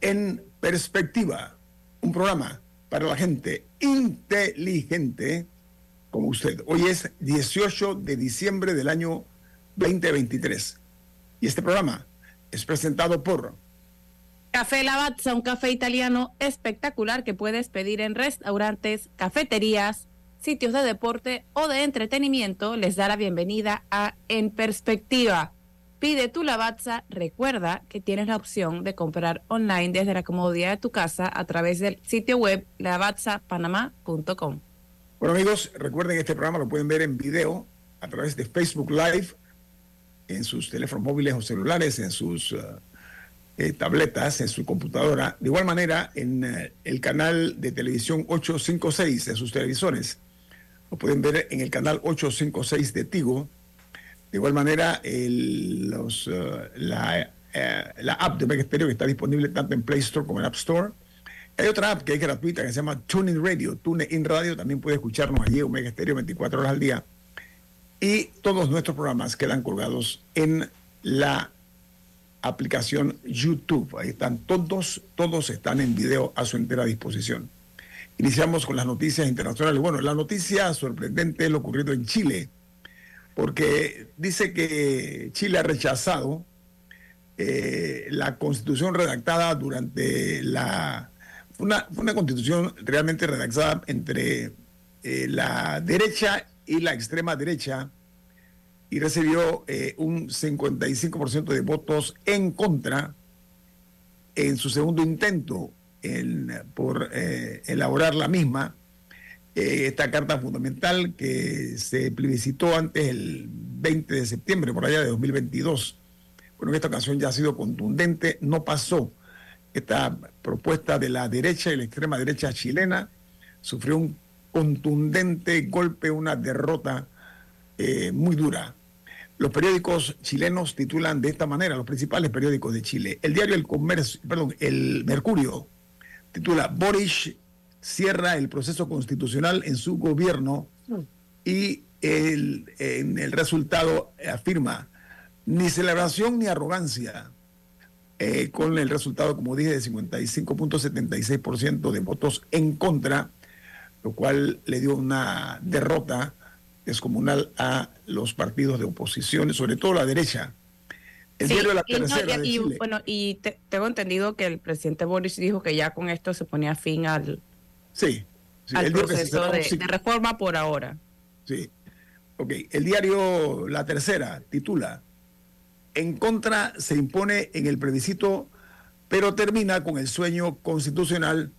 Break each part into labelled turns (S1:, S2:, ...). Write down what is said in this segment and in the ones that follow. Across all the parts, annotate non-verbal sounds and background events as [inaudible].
S1: En Perspectiva, un programa para la gente inteligente como usted. Hoy es 18 de diciembre del año 2023 y este programa es presentado por
S2: Café Lavazza, un café italiano espectacular que puedes pedir en restaurantes, cafeterías, sitios de deporte o de entretenimiento. Les da la bienvenida a En Perspectiva Pide tu Lavazza. Recuerda que tienes la opción de comprar online desde la comodidad de tu casa a través del sitio web lavazzapanamá.com.
S1: Bueno amigos, recuerden este programa lo pueden ver en video a través de Facebook Live, en sus teléfonos móviles o celulares, en sus uh, eh, tabletas, en su computadora. De igual manera, en uh, el canal de televisión 856 de sus televisores. Lo pueden ver en el canal 856 de Tigo de igual manera, la, eh, la, app de Mega Stereo que está disponible tanto en Play Store como en App Store. Hay otra app que es gratuita que se llama TuneIn Radio. TuneIn Radio también puede escucharnos allí, Omega Stereo, 24 horas al día. Y todos nuestros programas quedan colgados en la aplicación YouTube. Ahí están todos, todos están en video a su entera disposición. Iniciamos con las noticias internacionales. Bueno, la noticia sorprendente es lo ocurrido en Chile porque dice que Chile ha rechazado eh, la constitución redactada durante la... Una, una constitución realmente redactada entre eh, la derecha y la extrema derecha y recibió eh, un 55% de votos en contra en su segundo intento por elaborar la misma eh, esta carta fundamental que se plebiscitó antes el 20 de septiembre, por allá de 2022. Bueno, en esta ocasión ya ha sido contundente, no pasó. Esta propuesta de la derecha y la extrema derecha chilena sufrió un contundente golpe, una derrota eh, muy dura. Los periódicos chilenos titulan de esta manera, los principales periódicos de Chile. El diario El Comercio, perdón, el Mercurio titula Boris cierra el proceso constitucional en su gobierno y el, en el resultado afirma ni celebración ni arrogancia. Eh, con el resultado, como dije, de 55.76% de votos en contra, lo cual le dio una derrota descomunal a los partidos de oposición, sobre todo la derecha.
S2: El diario de la tercera y, bueno, y tengo entendido que el presidente Boris dijo que ya con esto se ponía fin al,
S1: Sí.
S2: al proceso de, reforma por ahora.
S1: Sí. Ok. El diario La Tercera titula En contra se impone en el plebiscito, pero termina con el sueño constitucional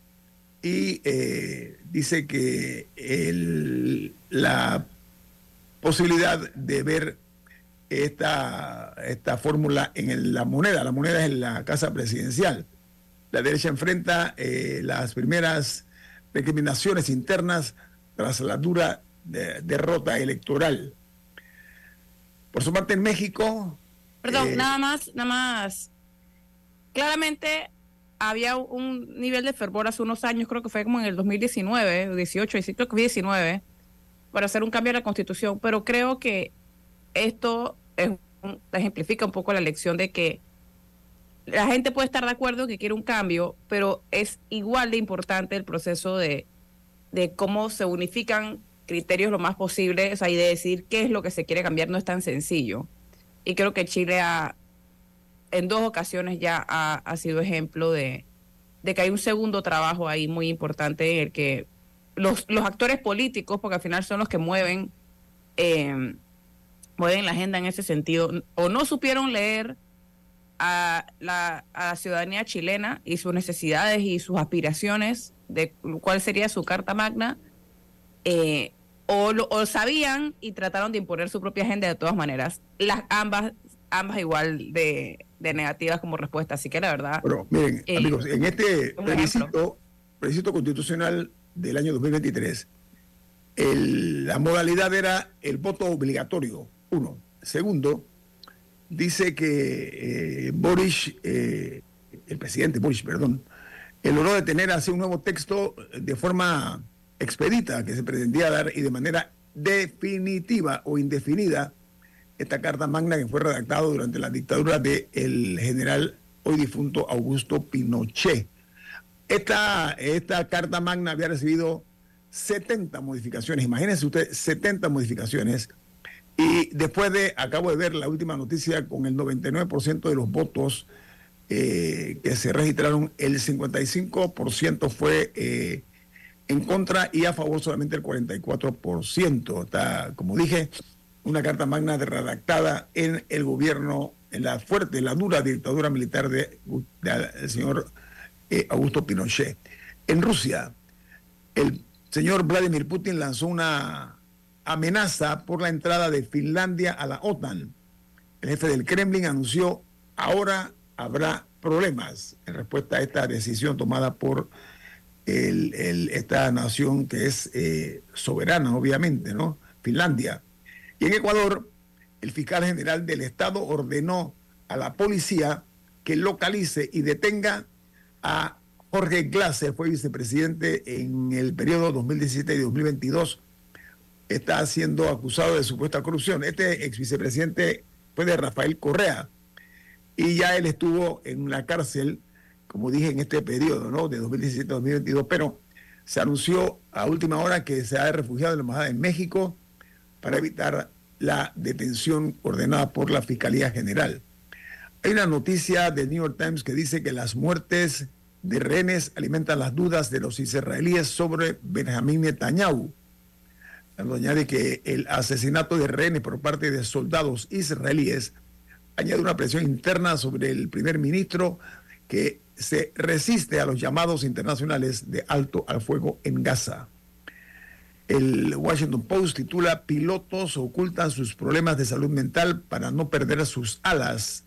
S1: y eh, dice que la posibilidad de ver esta, esta fórmula en la moneda, la moneda es en la casa presidencial. La derecha enfrenta eh, las primeras recriminaciones internas tras la dura eh, derrota electoral. Por su parte, en México.
S2: Perdón, eh, nada más, nada más. Claramente había un nivel de fervor hace unos años, creo que fue como en el 2019, 18, creo que fue 19, para hacer un cambio en la constitución, pero creo que esto ejemplifica un poco la lección de que la gente puede estar de acuerdo que quiere un cambio, pero es igual de importante el proceso de, cómo se unifican criterios lo más posible, o y de decir qué es lo que se quiere cambiar no es tan sencillo. Y creo que Chile ha, en dos ocasiones ya ha, sido ejemplo de, de que hay un segundo trabajo ahí muy importante en el que los, los actores políticos, porque al final son los que mueven, eh, mueven la agenda en ese sentido, o no supieron leer a la, a la ciudadanía chilena y sus necesidades y sus aspiraciones de cuál sería su carta magna, eh, o, lo, o sabían y trataron de imponer su propia agenda de todas maneras. Las ambas, ambas igual de, de negativas como respuesta. Así que la verdad.
S1: Bueno, miren, eh, amigos, en este plebiscito, plebiscito constitucional del año 2023, el, la modalidad era el voto obligatorio, uno. Segundo, dice que eh, Boris, eh, el presidente Boris, perdón, logró de tener así un nuevo texto de forma expedita que se pretendía dar y de manera definitiva o indefinida esta carta magna que fue redactada durante la dictadura del general hoy difunto Augusto Pinochet. Esta, esta carta magna había recibido 70 modificaciones, imagínense usted, 70 modificaciones. Y después de, acabo de ver la última noticia, con el 99% de los votos eh, que se registraron, el 55% fue eh, en contra y a favor solamente el 44%. Está, como dije, una carta magna redactada en el gobierno, en la fuerte, la dura dictadura militar del de, señor eh, Augusto Pinochet. En Rusia, el señor Vladimir Putin lanzó una amenaza por la entrada de Finlandia a la OTAN. El jefe del Kremlin anunció ahora habrá problemas en respuesta a esta decisión tomada por esta nación que es eh, soberana, obviamente, ¿no? Finlandia. Y en Ecuador, el fiscal general del Estado ordenó a la policía que localice y detenga a Jorge Glaser, fue vicepresidente en el periodo 2017 y 2022. Está siendo acusado de supuesta corrupción. Este ex vicepresidente fue de Rafael Correa y ya él estuvo en la cárcel como dije, en este periodo, ¿no? De 2017-2022, pero se anunció a última hora que se ha refugiado en la embajada en México para evitar la detención ordenada por la Fiscalía General. Hay una noticia del New York Times que dice que las muertes de rehenes alimentan las dudas de los israelíes sobre Benjamín Netanyahu. Añade que el asesinato de rehenes por parte de soldados israelíes añade una presión interna sobre el primer ministro que se resiste a los llamados internacionales de alto al fuego en Gaza. El Washington Post titula Pilotos ocultan sus problemas de salud mental para no perder sus alas.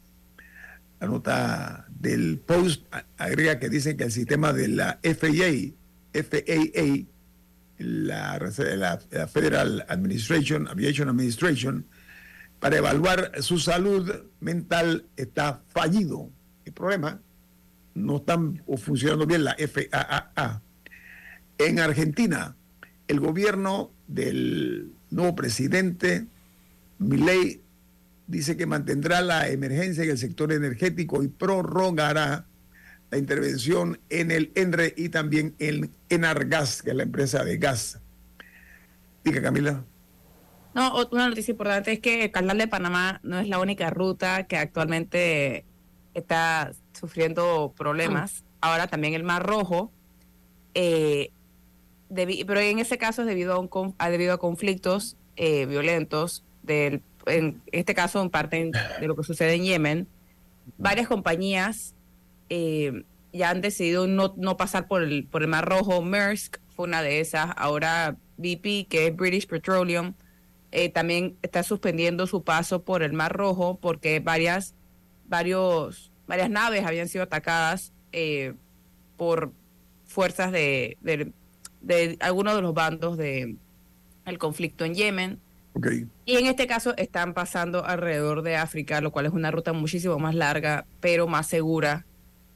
S1: La nota del Post agrega que dice que el sistema de la FAA, FAA la, Federal Administration, Aviation Administration, para evaluar su salud mental está fallido. El problema no están funcionando bien la FAA. En Argentina, el gobierno del nuevo presidente, Milei, dice que mantendrá la emergencia en el sector energético y prorrogará la intervención en el ENRE y también en Enargas, que es la empresa de gas. Diga, Camila.
S2: No, una noticia importante es que el canal de Panamá no es la única ruta que actualmente está sufriendo problemas. Ahora también el Mar Rojo, eh, pero en ese caso es debido a, un, debido a conflictos eh, violentos, del, en este caso en parte de lo que sucede en Yemen. Varias compañías eh, ya han decidido no, no pasar por el, por el Mar Rojo. Maersk fue una de esas. Ahora BP, que es British Petroleum, también está suspendiendo su paso por el Mar Rojo porque varias, varios varias naves habían sido atacadas eh, por fuerzas de, de, algunos de los bandos del el conflicto en Yemen. Y en este caso están pasando alrededor de África, lo cual es una ruta muchísimo más larga, pero más segura.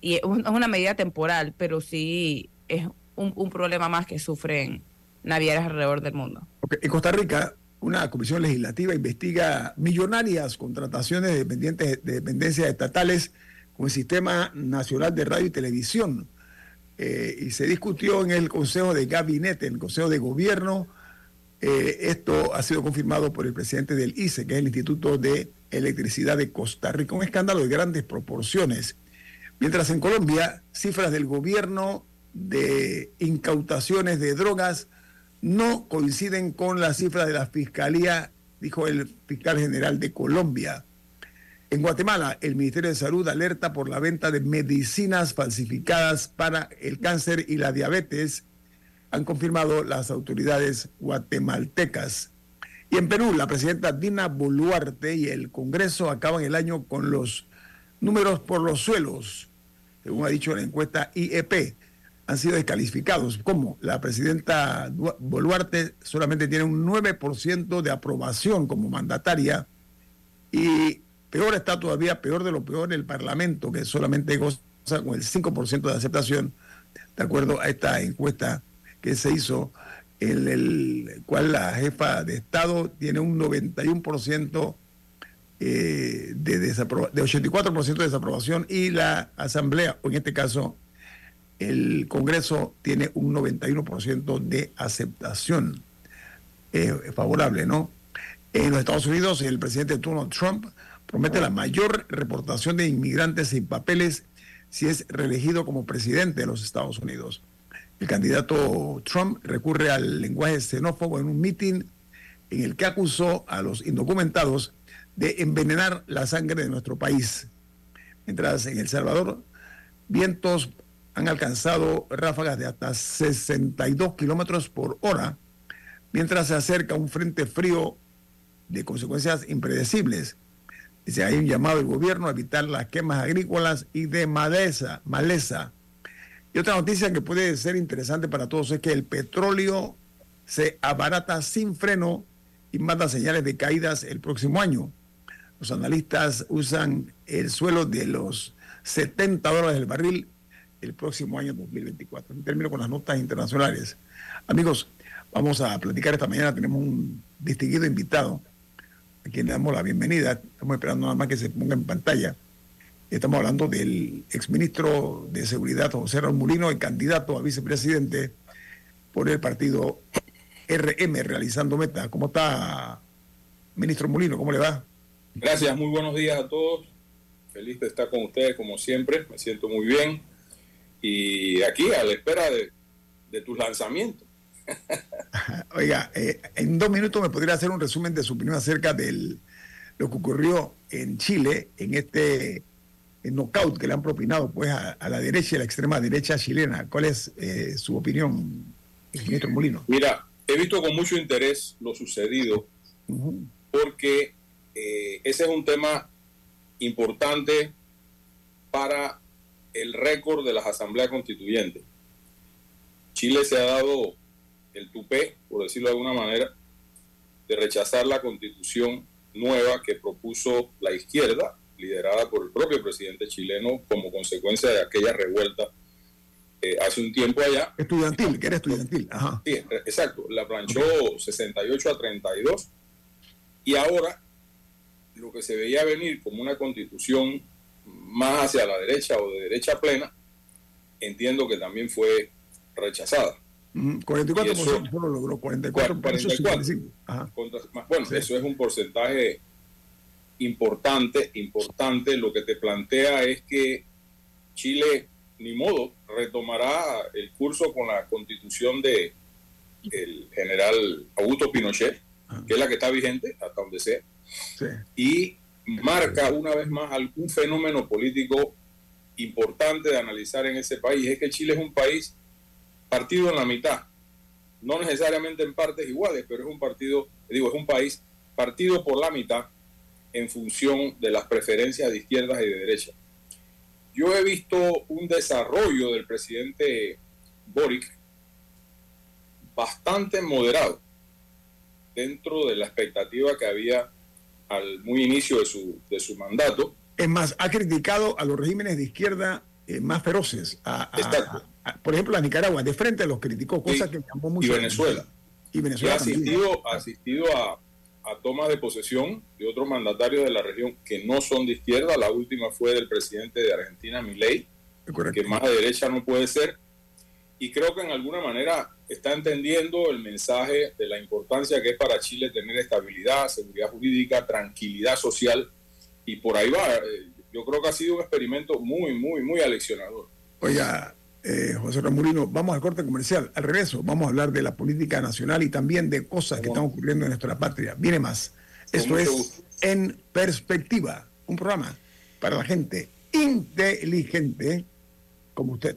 S2: Y es una medida temporal, pero sí es un, problema más que sufren navieras alrededor del mundo.
S1: En Costa Rica, una comisión legislativa investiga millonarias contrataciones de, dependientes, de dependencias estatales con el Sistema Nacional de Radio y Televisión. Eh, y se discutió en el Consejo de Gabinete, en el Consejo de Gobierno. Eh, esto ha sido confirmado por el presidente del ICE, que es el Instituto de Electricidad de Costa Rica. Un escándalo de grandes proporciones. Mientras en Colombia, cifras del gobierno de incautaciones de drogas no coinciden con las cifras de la Fiscalía, dijo el fiscal general de Colombia. En Guatemala, el Ministerio de Salud alerta por la venta de medicinas falsificadas para el cáncer y la diabetes, han confirmado las autoridades guatemaltecas. Y en Perú, la presidenta Dina Boluarte y el Congreso acaban el año con los números por los suelos, según ha dicho la encuesta IEP, han sido descalificados. ¿Cómo? La presidenta Boluarte solamente tiene un 9% de aprobación como mandataria y peor está todavía, peor de lo peor, el Parlamento, que solamente goza con el 5% de aceptación, de acuerdo a esta encuesta que se hizo, en el cual la jefa de Estado tiene un 91% eh, de, de 84% de desaprobación y la Asamblea, o en este caso el Congreso, tiene un 91% de aceptación eh, favorable, ¿no? En los Estados Unidos, el presidente Donald Trump promete la mayor reportación de inmigrantes sin papeles si es reelegido como presidente de los Estados Unidos. El candidato Trump recurre al lenguaje xenófobo en un mitin en el que acusó a los indocumentados de envenenar la sangre de nuestro país. Mientras en El Salvador, vientos han alcanzado ráfagas de hasta 62 kilómetros por hora, mientras se acerca un frente frío de consecuencias impredecibles. Dice, hay un llamado del gobierno a evitar las quemas agrícolas y de maleza, maleza. Y otra noticia que puede ser interesante para todos es que el petróleo se abarata sin freno y manda señales de caídas el próximo año. Los analistas usan el suelo de los 70 dólares del barril el próximo año 2024. Termino con las notas internacionales. Amigos, vamos a platicar esta mañana. Tenemos un distinguido invitado a quien le damos la bienvenida. Estamos esperando nada más que se ponga en pantalla. Estamos hablando del exministro de Seguridad, José Raúl Mulino, el candidato a vicepresidente por el partido RM, realizando meta. ¿Cómo está, ministro Mulino? ¿Cómo le va?
S3: Gracias, muy buenos días a todos. Feliz de estar con ustedes como siempre, me siento muy bien. Y aquí a la espera de, tus lanzamientos. [laughs]
S1: Oiga, eh, en dos minutos me podría hacer un resumen de su opinión acerca de lo que ocurrió en Chile, en este knockout que le han propinado pues a, la derecha y a la extrema derecha chilena. ¿Cuál es eh, su opinión, ministro Molino?
S3: Mira, he visto con mucho interés lo sucedido, porque eh, ese es un tema importante para el récord de las asambleas constituyentes. Chile se ha dado el tupé, por decirlo de alguna manera, de rechazar la constitución nueva que propuso la izquierda, liderada por el propio presidente chileno, como consecuencia de aquella revuelta eh, hace un tiempo allá.
S1: Estudiantil, que era estudiantil. Ajá.
S3: Sí, exacto. La planchó 68 a 32 y ahora lo que se veía venir como una constitución más hacia la derecha o de derecha plena, entiendo que también fue rechazada.
S1: 44% eso, lo logró, 44,
S3: 44 bueno, eso es un porcentaje importante, importante. Lo que te plantea es que Chile, ni modo, retomará el curso con la constitución de el general Augusto Pinochet, que es la que está vigente hasta donde sea y marca una vez más algún fenómeno político importante de analizar en ese país. Es que Chile es un país partido en la mitad, no necesariamente en partes iguales, pero es un partido, digo, es un país partido por la mitad en función de las preferencias de izquierdas y de derecha. Yo he visto un desarrollo del presidente Boric bastante moderado dentro de la expectativa que había al muy inicio de su, de su mandato.
S1: Es más, ha criticado a los regímenes de izquierda eh, más feroces. por ejemplo, a Nicaragua, de frente los criticó, cosa que llamó mucho.
S3: Y Venezuela. Y Venezuela. ha asistido, asistido a, a tomas de posesión de otros mandatarios de la región que no son de izquierda. La última fue del presidente de Argentina, Milei, que más de derecha no puede ser. Y creo que en alguna manera está entendiendo el mensaje de la importancia que es para Chile tener estabilidad, seguridad jurídica, tranquilidad social, y por ahí va. Eh, yo creo que ha sido un experimento muy, muy, muy aleccionador.
S1: Oiga, eh, José Ramurino, vamos al corte comercial. Al regreso, vamos a hablar de la política nacional y también de cosas que están ocurriendo en nuestra patria. Viene más. Esto es En Perspectiva, un programa para la gente inteligente como usted.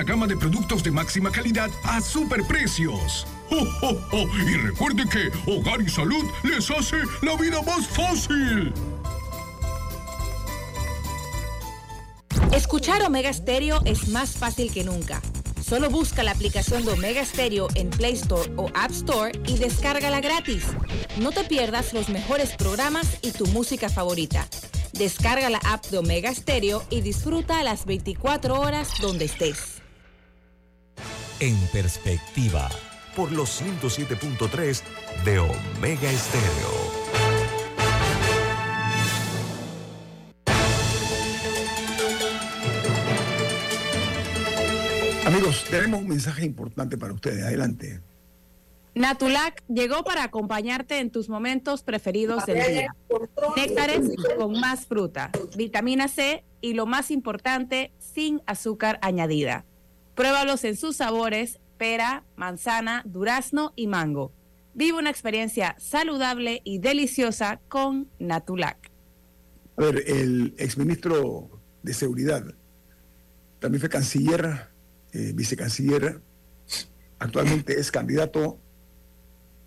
S4: gama de productos de máxima calidad a superprecios. ¡Oh, Y recuerde que Hogar y Salud les hace la vida más fácil.
S5: Escuchar Omega Stereo es más fácil que nunca. Solo busca la aplicación de Omega Stereo en Play Store o App Store y descárgala gratis. No te pierdas los mejores programas y tu música favorita. Descarga la app de Omega Stereo y disfruta las 24 horas donde estés.
S6: En perspectiva,
S7: por los 107.3 de Omega Estéreo.
S1: Amigos, tenemos un mensaje importante para ustedes. Adelante.
S2: Natulac llegó para acompañarte en tus momentos preferidos del día. Néctares con más fruta, vitamina C y lo más importante, sin azúcar añadida. Pruébalos en sus sabores, pera, manzana, durazno y mango. Vive una experiencia saludable y deliciosa con Natulac.
S1: A ver, el exministro de Seguridad también fue canciller, eh, vicecanciller, actualmente es candidato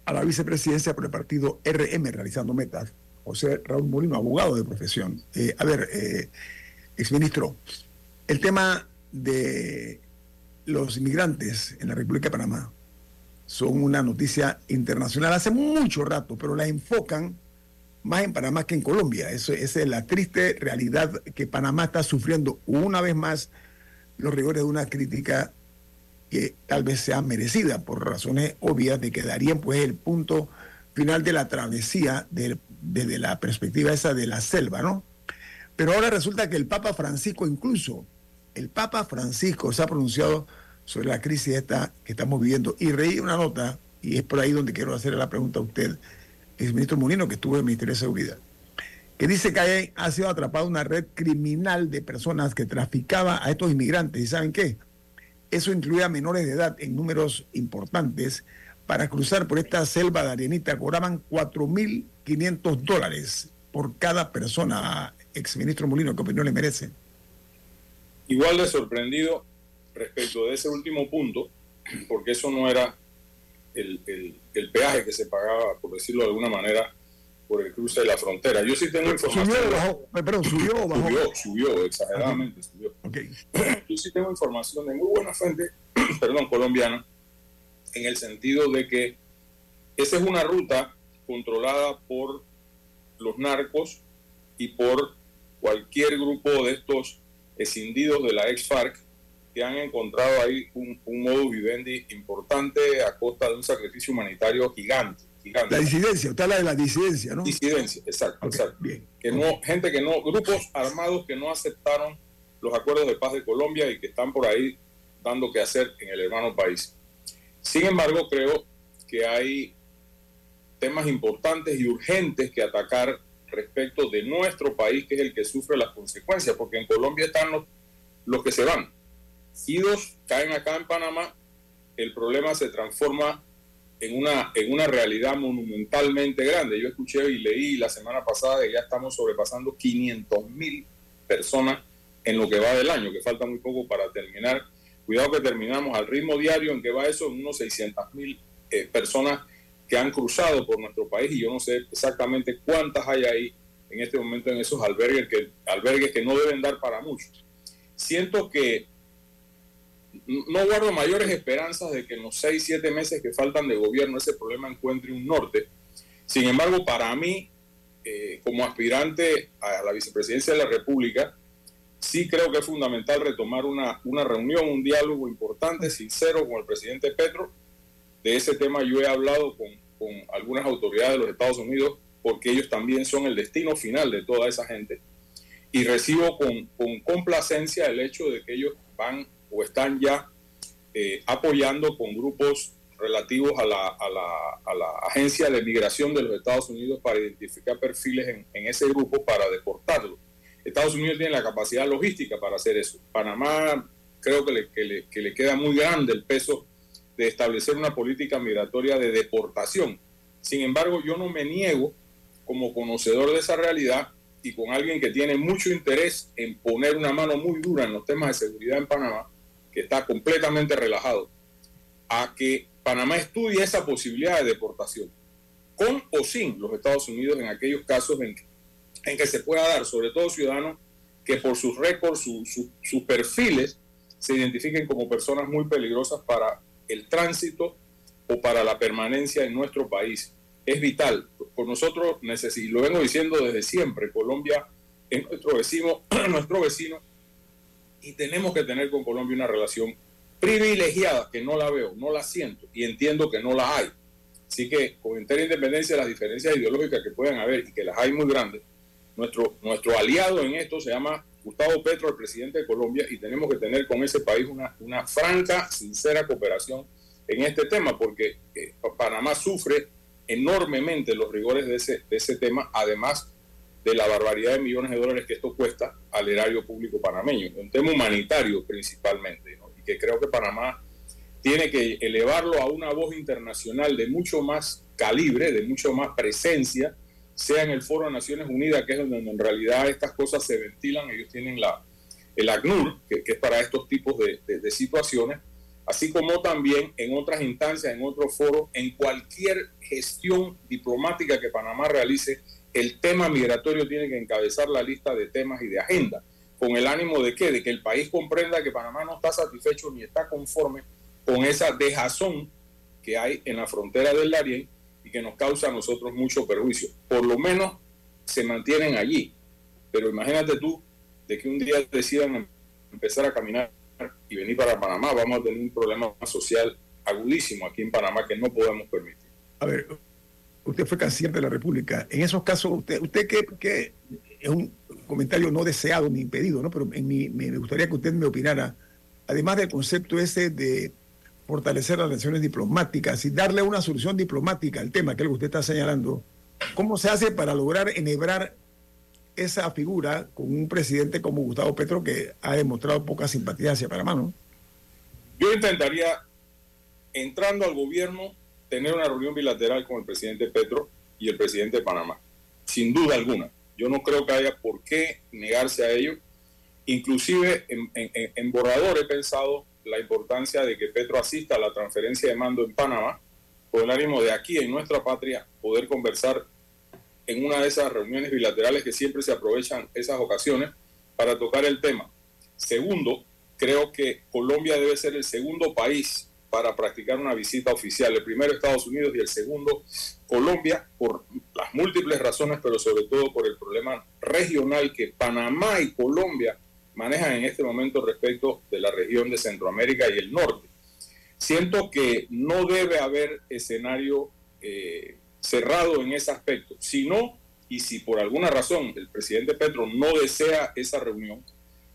S1: a la vicepresidencia por el partido RM, realizando metas. José Raúl Molino, abogado de profesión. Eh, a ver, eh, exministro, el tema de los inmigrantes en la República de Panamá son una noticia internacional hace mucho rato, pero la enfocan más en Panamá que en Colombia. Eso, esa es la triste realidad que Panamá está sufriendo una vez más los rigores de una crítica que tal vez sea merecida por razones obvias de que darían pues el punto final de la travesía desde la perspectiva esa de la selva, ¿no? Pero ahora resulta que el Papa Francisco incluso el Papa Francisco se ha pronunciado sobre la crisis esta que estamos viviendo y reí una nota, y es por ahí donde quiero hacer la pregunta a usted, el ministro Molino, que estuvo en el Ministerio de Seguridad, que dice que ha sido atrapada una red criminal de personas que traficaba a estos inmigrantes. ¿Y saben qué? Eso incluía menores de edad en números importantes. Para cruzar por esta selva de arenita cobraban 4.500 dólares por cada persona. Exministro Molino, ¿qué opinión le merece?
S3: Igual de sorprendido respecto de ese último punto, [clears throat] porque eso no era el, el, peaje que se pagaba, por decirlo de alguna manera, por el cruce de la frontera. Yo sí tengo información.
S1: ¿Subió bajó? Perdón, ¿subió o bajó?
S3: Subió, subió, exageradamente subió. [clears throat] Yo sí tengo información de muy buena fuente, [clears throat] perdón, colombiana, en el sentido de que esa es una ruta controlada por los narcos y por cualquier grupo de estos escindidos de la ex-FARC que han encontrado ahí un, un modus vivendi importante a costa de un sacrificio humanitario gigante.
S1: La disidencia, usted habla de la disidencia, ¿no?
S3: Disidencia, exacto, exacto. Que no, gente que no, grupos armados que no aceptaron los acuerdos de paz de Colombia y que están por ahí dando que hacer en el hermano país. Sin embargo, creo que hay temas importantes y urgentes que atacar respecto de nuestro país, que es el que sufre las consecuencias, porque en Colombia están los, los que se van. Si dos caen acá en Panamá, el problema se transforma en una, en una realidad monumentalmente grande. Yo escuché y leí la semana pasada que ya estamos sobrepasando 500 mil personas en lo que va del año, que falta muy poco para terminar. Cuidado que terminamos al ritmo diario en que va eso, en unos 600 mil eh, personas que han cruzado por nuestro país y yo no sé exactamente cuántas hay ahí en este momento en esos albergues que, albergues que no deben dar para mucho. Siento que no guardo mayores esperanzas de que en los seis, siete meses que faltan de gobierno ese problema encuentre un norte. Sin embargo, para mí, eh, como aspirante a la vicepresidencia de la República, sí creo que es fundamental retomar una, una reunión, un diálogo importante, sincero con el presidente Petro. De ese tema yo he hablado con, con algunas autoridades de los Estados Unidos porque ellos también son el destino final de toda esa gente. Y recibo con, con complacencia el hecho de que ellos van o están ya eh, apoyando con grupos relativos a la, a, la, a la, Agencia de Migración de los Estados Unidos para identificar perfiles en, en ese grupo para deportarlos. Estados Unidos tiene la capacidad logística para hacer eso. Panamá creo que le, que le, que le queda muy grande el peso de establecer una política migratoria de deportación. Sin embargo, yo no me niego, como conocedor de esa realidad y con alguien que tiene mucho interés en poner una mano muy dura en los temas de seguridad en Panamá, que está completamente relajado, a que Panamá estudie esa posibilidad de deportación, con o sin los Estados Unidos en aquellos casos en que se pueda dar, sobre todo ciudadanos que por sus récords, sus perfiles, se identifiquen como personas muy peligrosas para el tránsito o para la permanencia en nuestro país. Es vital. Por nosotros, y lo vengo diciendo desde siempre, Colombia es nuestro vecino, [clears throat] nuestro vecino, y tenemos que tener con Colombia una relación privilegiada, que no la veo, no la siento, y entiendo que no la hay. Así que, con entera independencia de las diferencias ideológicas que puedan haber, y que las hay muy grandes, nuestro, nuestro aliado en esto se llama Gustavo Petro, el presidente de Colombia, y tenemos que tener con ese país una, franca, sincera cooperación en este tema, porque eh, Panamá sufre enormemente los rigores de ese tema, además de la barbaridad de millones de dólares que esto cuesta al erario público panameño, un tema humanitario principalmente, y que creo que Panamá tiene que elevarlo a una voz internacional de mucho más calibre, de mucho más presencia, sea en el Foro de Naciones Unidas, que es donde en realidad estas cosas se ventilan, ellos tienen la, el ACNUR, que, es para estos tipos de, de, situaciones, así como también en otras instancias, en otros foros, en cualquier gestión diplomática que Panamá realice, el tema migratorio tiene que encabezar la lista de temas y de agenda, con el ánimo de qué? De que el país comprenda que Panamá no está satisfecho ni está conforme con esa dejazón que hay en la frontera del Darién y que nos causa a nosotros mucho perjuicio. Por lo menos se mantienen allí. Pero imagínate tú de que un día decidan empezar a caminar y venir para Panamá, vamos a tener un problema social agudísimo aquí en Panamá que no podemos permitir.
S1: A ver, usted fue canciller de la República. En esos casos, usted, usted que, es un comentario no deseado ni impedido, ¿no? Pero en me gustaría que usted me opinara, además del concepto ese de fortalecer las relaciones diplomáticas y darle una solución diplomática al tema que usted está señalando, ¿cómo se hace para lograr enhebrar esa figura con un presidente como Gustavo Petro que ha demostrado poca simpatía hacia Panamá?
S3: Yo intentaría, entrando al gobierno, tener una reunión bilateral con el presidente Petro y el presidente de Panamá, sin duda alguna. Yo no creo que haya por qué negarse a ello. Inclusive en borrador he pensado la importancia de que Petro asista a la transferencia de mando en Panamá, con el ánimo de aquí en nuestra patria poder conversar en una de esas reuniones bilaterales que siempre se aprovechan esas ocasiones para tocar el tema. Segundo, creo que Colombia debe ser el segundo país para practicar una visita oficial. El primero Estados Unidos y el segundo Colombia por las múltiples razones, pero sobre todo por el problema regional que Panamá y Colombia manejan en este momento respecto de la región de Centroamérica y el norte. Siento que no debe haber escenario eh, cerrado en ese aspecto. Si no, y si por alguna razón el presidente Petro no desea esa reunión,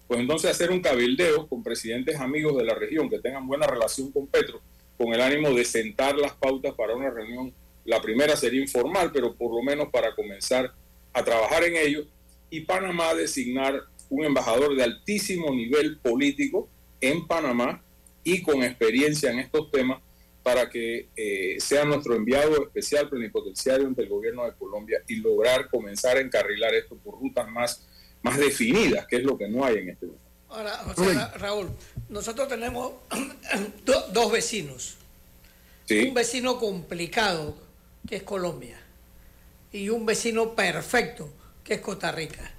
S3: pues entonces hacer un cabildeo con presidentes amigos de la región que tengan buena relación con Petro, con el ánimo de sentar las pautas para una reunión. La primera sería informal, pero por lo menos para comenzar a trabajar en ello. Y Panamá designar un embajador de altísimo nivel político en Panamá y con experiencia en estos temas para que eh, sea nuestro enviado especial plenipotenciario ante el gobierno de Colombia y lograr comenzar a encarrilar esto por rutas más, más definidas, que es lo que no hay en este momento.
S8: Ahora, Raúl, nosotros tenemos [clears throat] dos vecinos. Un vecino complicado, que es Colombia, y un vecino perfecto, que es Costa Rica.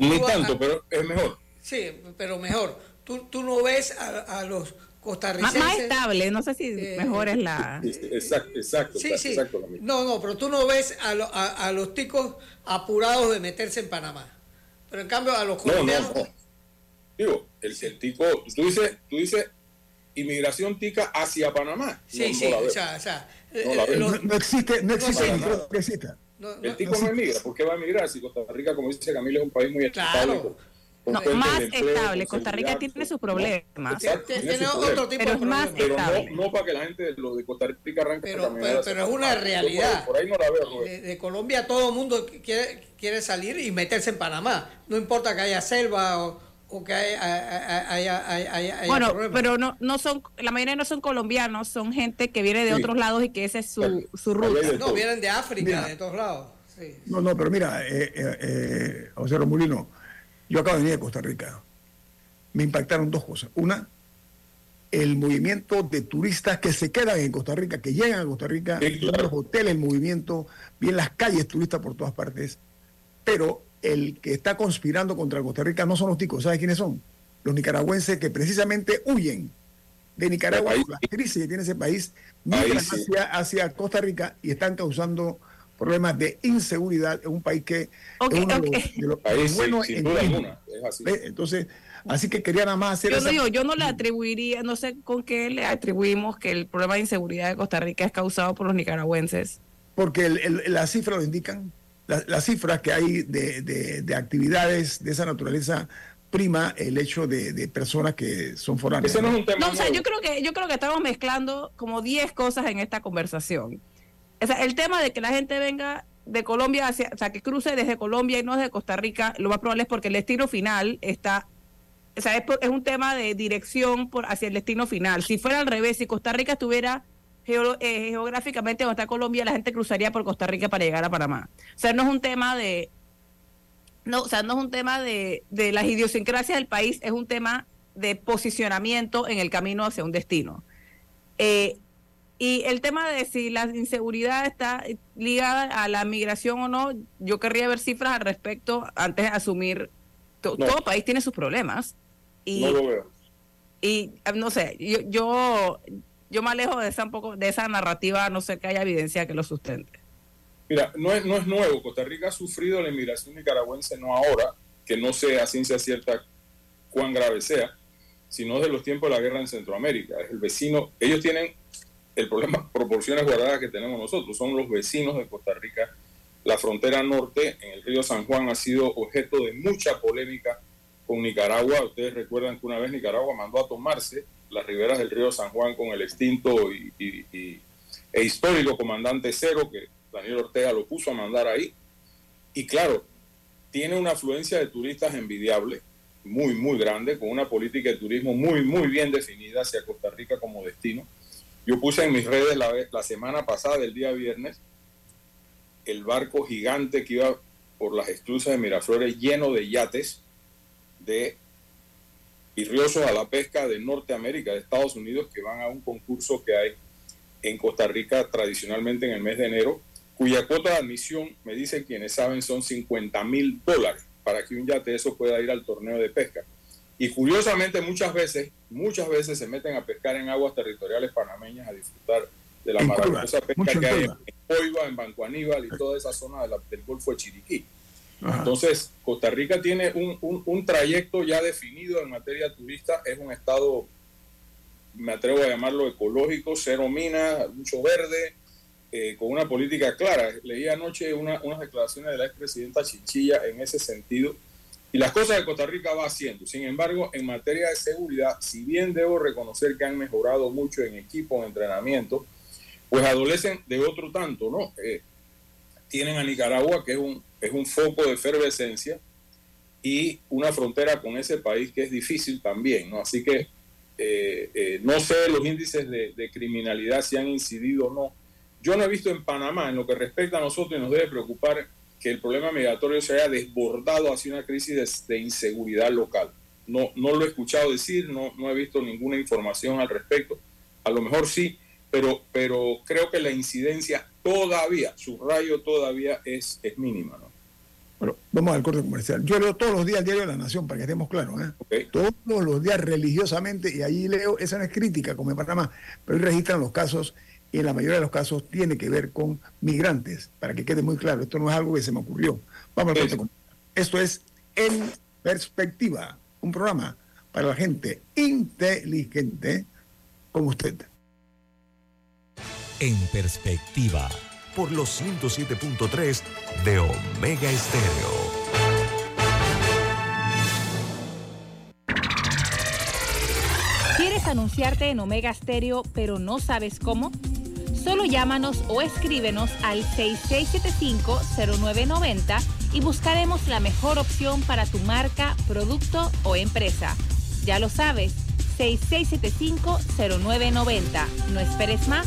S3: Ni tanto, pero es mejor.
S8: Sí, pero mejor. tú, tú no ves a, los costarricenses.
S2: Más, estable, no sé si eh, mejor es la.
S3: Exacto, exacto. Sí, sí.
S8: no, no, pero tú no ves a, a, los ticos apurados de meterse en Panamá. Pero en cambio a los colombianos. No, no,
S3: Digo, el, el tico, tú dices, tú dices inmigración tica hacia Panamá.
S8: Sí, sí, o sea, o sea
S1: no, existe, no existe, no,
S3: existe. El tico no, emigra, ¿por qué va a emigrar si Costa Rica, como dice Camilo, es un país muy estable?
S2: No, más estable. Costa Rica tiene sus problemas.
S8: tiene, otro tipo de
S2: más
S3: pero no, para que la gente de, los de Costa Rica arranque
S8: pero, pero, pero, es una realidad.
S3: Por, ahí no la veo.
S8: De, Colombia todo el mundo quiere, quiere salir y meterse en Panamá. No importa que haya selva o, o que haya,
S2: bueno pero no no son la mayoría no son colombianos son gente que viene de otros lados y que ese es su, su ruta.
S8: no vienen de África de todos lados
S1: no no pero mira eh, eh, eh, José Romulino yo acabo de venir de Costa Rica. Me impactaron dos cosas. Una el movimiento de turistas que se quedan en Costa Rica que llegan a Costa Rica los hoteles el movimiento bien las calles turistas por todas partes. Pero el que está conspirando contra Costa Rica no son los ticos, ¿sabes quiénes son? Los nicaragüenses que precisamente huyen de Nicaragua, la crisis que tiene ese país, migran hacia, Costa Rica y están causando problemas de inseguridad en un país que es uno de los, buenos en Entonces, así que quería nada más hacer
S2: Yo no digo, yo no le atribuiría, no sé con qué le atribuimos que el problema de inseguridad de Costa Rica es causado por los nicaragüenses.
S1: Porque las cifras lo indican las cifras que hay de, actividades de esa naturaleza prima el hecho de, personas que son foráneas.
S2: no, o sea, yo creo que yo creo que estamos mezclando como 10 cosas en esta conversación. O sea, el tema de que la gente venga de Colombia hacia, o sea, que cruce desde Colombia y no desde Costa Rica, lo más probable es porque el destino final está o sea, es, es un tema de dirección por hacia el destino final. Si fuera al revés, si Costa Rica estuviera eh, geográficamente donde está Colombia, la gente cruzaría por Costa Rica para llegar a Panamá. O sea, no es un tema de, no, o sea, no es un tema de, de las idiosincrasias del país, es un tema de posicionamiento en el camino hacia un destino. Eh, y el tema de si la inseguridad está ligada a la migración o no, yo querría ver cifras al respecto antes de asumir. Todo país tiene sus problemas. Y,
S3: no lo veo.
S2: Y no sé, yo, yo yo me alejo de esa, poco, de esa narrativa, no sé que haya evidencia que lo sustente.
S3: Mira, no es, no es nuevo. Costa Rica ha sufrido la inmigración nicaragüense no ahora, que no sé a ciencia cierta cuán grave sea, sino de los tiempos de la guerra en Centroamérica. Es el vecino, ellos tienen el problema, [laughs] proporciones guardadas que tenemos nosotros, son los vecinos de Costa Rica. La frontera norte en el río San Juan ha sido objeto de mucha polémica con Nicaragua. Ustedes recuerdan que una vez Nicaragua mandó a tomarse las riberas del río San Juan con el extinto y, e histórico comandante Cero, que Daniel Ortega lo puso a mandar ahí. Y claro, tiene una afluencia de turistas envidiable, muy, muy grande, con una política de turismo muy, muy bien definida hacia Costa Rica como destino. Yo puse en mis redes la, la semana pasada, el día viernes, el barco gigante que iba por las esclusas de Miraflores lleno de yates de virriosos a la pesca de Norteamérica, de Estados Unidos, que van a un concurso que hay en Costa Rica tradicionalmente en el mes de enero, cuya cuota de admisión, me dicen quienes saben, son 50 mil dólares para que un yate eso pueda ir al torneo de pesca. Y curiosamente muchas veces, muchas veces se meten a pescar en aguas territoriales panameñas a disfrutar de la maravillosa pesca que hay en Oiva, en Banco Aníbal y toda esa zona del Golfo de Chiriquí. Entonces, Costa Rica tiene un, trayecto ya definido en materia turista, es un estado, me atrevo a llamarlo ecológico, cero minas, mucho verde, eh, con una política clara. Leí anoche unas declaraciones de la expresidenta Chichilla en ese sentido, y las cosas que Costa Rica va haciendo. Sin embargo, en materia de seguridad, si bien debo reconocer que han mejorado mucho en equipo, en entrenamiento, pues adolecen de otro tanto, ¿no? Eh, tienen a Nicaragua, que es un, es un foco de efervescencia, y una frontera con ese país que es difícil también, ¿no? Así que eh, eh, no sé los índices de, criminalidad si han incidido o no. Yo no he visto en Panamá, en lo que respecta a nosotros, y nos debe preocupar que el problema migratorio se haya desbordado hacia una crisis de, inseguridad local. No, no lo he escuchado decir, no, no he visto ninguna información al respecto. A lo mejor sí, pero, pero creo que la incidencia todavía, su rayo todavía es, es mínima. ¿no?
S1: Bueno, Vamos al corte comercial. Yo leo todos los días el diario de la Nación, para que estemos claros. ¿eh? Todos los días religiosamente, y allí leo, esa no es crítica como en Panamá, pero ahí registran los casos, y en la mayoría de los casos tiene que ver con migrantes, para que quede muy claro. Esto no es algo que se me ocurrió. Vamos al corte comercial. Esto es En Perspectiva, un programa para la gente inteligente como usted.
S6: En Perspectiva
S7: por los 107.3 de Omega Estéreo.
S5: ¿Quieres anunciarte en Omega Stereo pero no sabes cómo? Solo llámanos o escríbenos al 6675-0990 y buscaremos la mejor opción para tu marca, producto o empresa. Ya lo sabes, 6675-0990. No esperes más.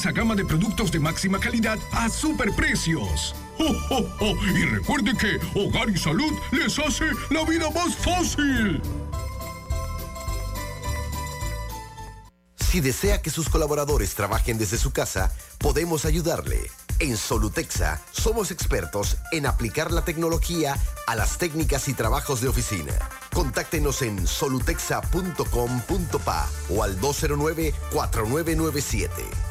S4: gama de productos de máxima calidad a superprecios. ¡Oh, Y recuerde que Hogar y Salud les hace la vida más fácil.
S9: Si desea que sus colaboradores trabajen desde su casa, podemos ayudarle. En Solutexa somos expertos en aplicar la tecnología a las técnicas y trabajos de oficina. Contáctenos en solutexa.com.pa o al 209-4997.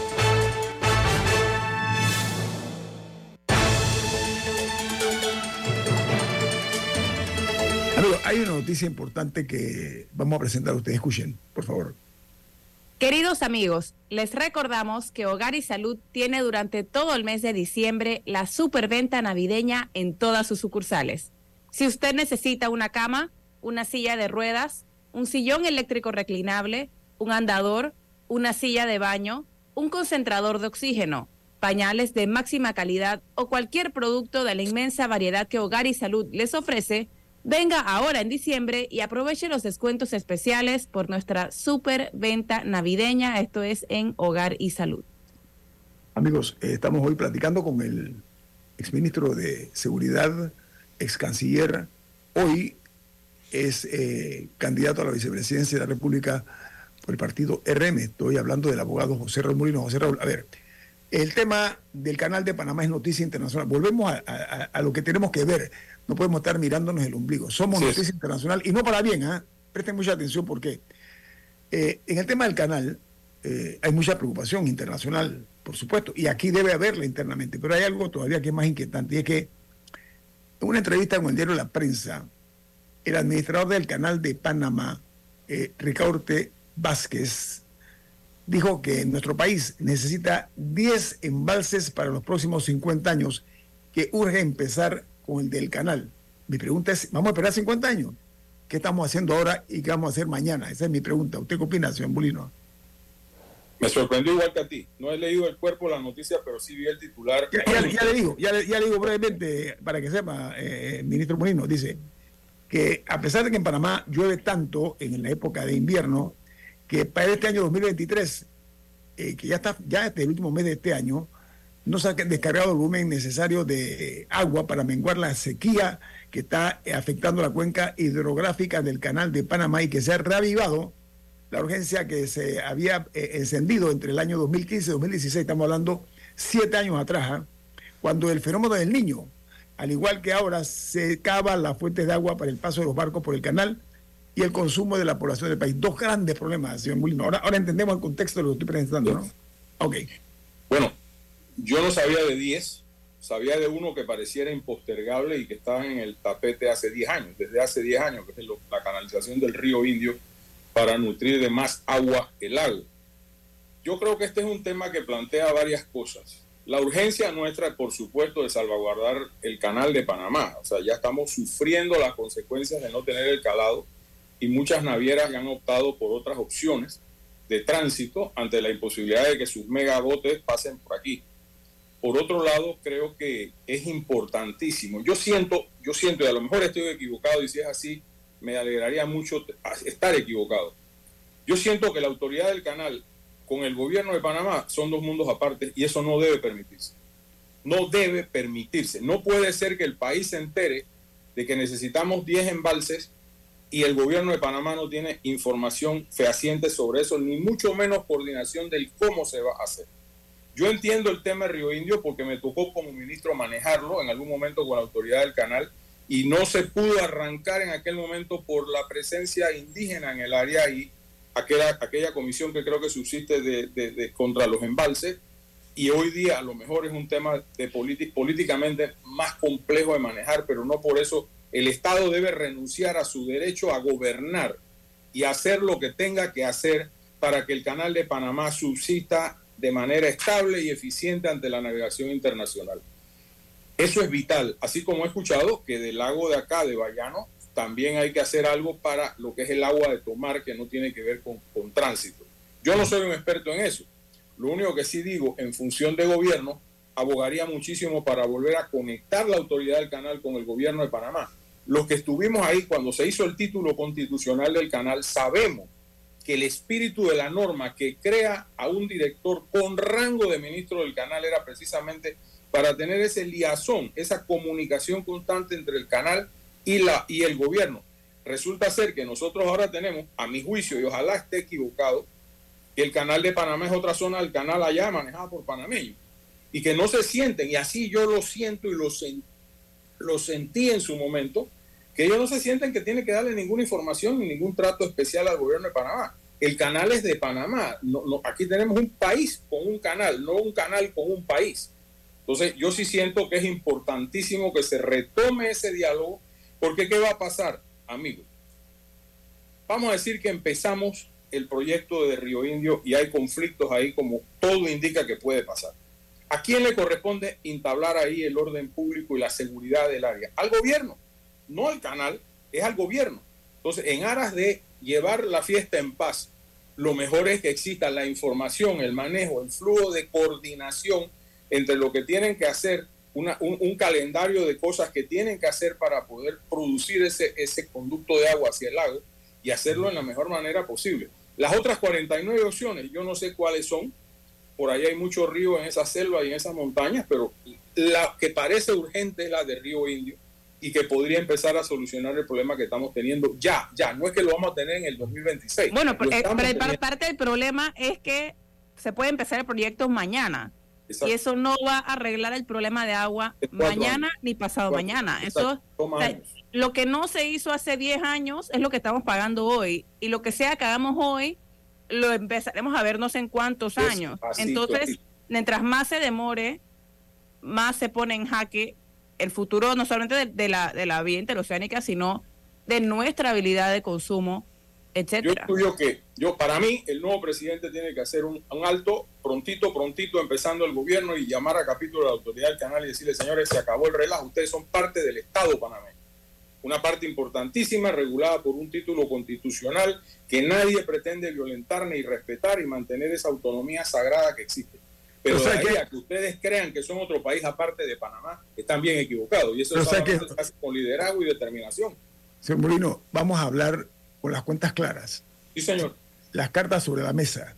S1: Hay una noticia importante que vamos a presentar a ustedes. Escuchen, por favor.
S2: Queridos amigos, les recordamos que Hogar y Salud tiene durante todo el mes de diciembre la superventa navideña en todas sus sucursales. Si usted necesita una cama, una silla de ruedas, un sillón eléctrico reclinable, un andador, una silla de baño, un concentrador de oxígeno, pañales de máxima calidad o cualquier producto de la inmensa variedad que Hogar y Salud les ofrece, Venga ahora en diciembre y aproveche los descuentos especiales por nuestra super venta navideña. Esto es en Hogar y Salud.
S1: Amigos, eh, estamos hoy platicando con el exministro de Seguridad, ex canciller. Hoy es eh, candidato a la vicepresidencia de la República por el partido RM. Estoy hablando del abogado José Raúl Molino. José Raúl, a ver, el tema del canal de Panamá es noticia internacional. Volvemos a lo que tenemos que ver no podemos estar mirándonos el ombligo. Somos noticia internacional y no para bien, ¿ah? Presten mucha atención porque eh, en el tema del canal eh, hay mucha preocupación internacional, por supuesto, y aquí debe haberla internamente, pero hay algo todavía que es más inquietante y es que en una entrevista con el diario La Prensa, el administrador del canal de Panamá, eh, Ricardo Vázquez, dijo que nuestro país necesita 10 embalses para los próximos 50 años, que urge empezar con el del canal. Mi pregunta es, ¿vamos a esperar 50 años? ¿Qué estamos haciendo ahora y qué vamos a hacer mañana? Esa es mi pregunta. ¿Usted qué opina, señor Bulino?
S3: Me sorprendió igual que a ti. No he leído el cuerpo de la noticia, pero sí vi el titular.
S1: Ya, le digo, ya, le digo brevemente, para que sepa, eh, ministro Molino, dice que a pesar de que en Panamá llueve tanto en la época de invierno, que para este año 2023, eh, que ya está, ya este el último mes de este año, no se ha descargado el volumen necesario de agua para menguar la sequía que está afectando la cuenca hidrográfica del canal de Panamá y que se ha reavivado la urgencia que se había eh, encendido entre el año 2015 y 2016, estamos hablando siete años atrás, ¿ah? cuando el fenómeno del niño, al igual que ahora, se cava las fuentes de agua para el paso de los barcos por el canal y el consumo de la población del país. Dos grandes problemas, señor Molino. Ahora, ahora entendemos el contexto de lo que estoy presentando, ¿no? Ok.
S3: Bueno, yo no sabía de 10, sabía de uno que pareciera impostergable y que estaba en el tapete hace 10 años, desde hace 10 años, que es la canalización del río Indio para nutrir de más agua el lago. Yo creo que este es un tema que plantea varias cosas. La urgencia nuestra, por supuesto, de salvaguardar el canal de Panamá. O sea, ya estamos sufriendo las consecuencias de no tener el calado y muchas navieras han optado por otras opciones de tránsito ante la imposibilidad de que sus megabotes pasen por aquí. Por otro lado, creo que es importantísimo. Yo siento, yo siento, y a lo mejor estoy equivocado, y si es así, me alegraría mucho estar equivocado. Yo siento que la autoridad del canal con el gobierno de Panamá son dos mundos aparte y eso no debe permitirse. No debe permitirse. No puede ser que el país se entere de que necesitamos 10 embalses y el gobierno de Panamá no tiene información fehaciente sobre eso, ni mucho menos coordinación del cómo se va a hacer. Yo entiendo el tema de Río Indio porque me tocó como ministro manejarlo en algún momento con la autoridad del canal y no se pudo arrancar en aquel momento por la presencia indígena en el área y aquella, aquella comisión que creo que subsiste de, contra los embalses. Y hoy día a lo mejor es un tema de políticamente más complejo de manejar, pero no por eso el Estado debe renunciar a su derecho a gobernar y hacer lo que tenga que hacer para que el canal de Panamá subsista de manera estable y eficiente ante la navegación internacional. Eso es vital, así como he escuchado que del lago de acá, de Bayano, también hay que hacer algo para lo que es el agua de tomar que no tiene que ver con, con tránsito. Yo no soy un experto en eso. Lo único que sí digo, en función de gobierno, abogaría muchísimo para volver a conectar la autoridad del canal con el gobierno de Panamá. Los que estuvimos ahí cuando se hizo el título constitucional del canal sabemos que el espíritu de la norma que crea a un director con rango de ministro del canal era precisamente para tener ese liazón, esa comunicación constante entre el canal y, la, y el gobierno. Resulta ser que nosotros ahora tenemos, a mi juicio, y ojalá esté equivocado, que el canal de Panamá es otra zona del canal allá manejada por panameños y que no se sienten, y así yo lo siento y lo, lo sentí en su momento, que ellos no se sienten que tienen que darle ninguna información ni ningún trato especial al gobierno de Panamá. El canal es de Panamá. No, no, aquí tenemos un país con un canal, no un canal con un país. Entonces, yo sí siento que es importantísimo que se retome ese diálogo porque ¿qué va a pasar, amigos? Vamos a decir que empezamos el proyecto de Río Indio y hay conflictos ahí como todo indica que puede pasar. ¿A quién le corresponde entablar ahí el orden público y la seguridad del área? Al gobierno, no al canal, es al gobierno. Entonces, en aras de llevar la fiesta en paz, lo mejor es que exista la información, el manejo, el flujo de coordinación entre lo que tienen que hacer un, calendario de cosas que tienen que hacer para poder producir ese, conducto de agua hacia el lago y hacerlo en la mejor manera posible. Las otras 49 opciones, yo no sé cuáles son, por ahí hay mucho río en esa selva y en esas montañas, pero la que parece urgente es la de Río Indio y que podría empezar a solucionar el problema que estamos teniendo ya, ya, no es que lo vamos a tener en el 2026.
S2: Bueno, eh, pero parte del problema es que se puede empezar el proyecto mañana. Y eso no va a arreglar el problema de agua mañana ni pasado mañana. Eso, lo que no se hizo hace 10 años es lo que estamos pagando hoy. Y lo que sea que hagamos hoy, lo empezaremos a ver no sé en cuántos años. Entonces, mientras más se demore, más se pone en jaque el futuro no solamente de, la, de la vía interoceánica, sino de nuestra habilidad de consumo
S3: yo estudio que, yo, para mí, el nuevo presidente tiene que hacer un, alto, prontito, prontito, empezando el gobierno y llamar a capítulo de la autoridad del canal y decirle, señores, se acabó el relajo, ustedes son parte del Estado panameño. Una parte importantísima, regulada por un título constitucional que nadie pretende violentar ni respetar y mantener esa autonomía sagrada que existe. Pero que, que ustedes crean que son otro país aparte de Panamá, están bien equivocados. Y eso es que, con liderazgo y determinación.
S1: Señor Molino, vamos a hablar con las cuentas claras.
S3: Sí, señor.
S1: Las cartas sobre la mesa.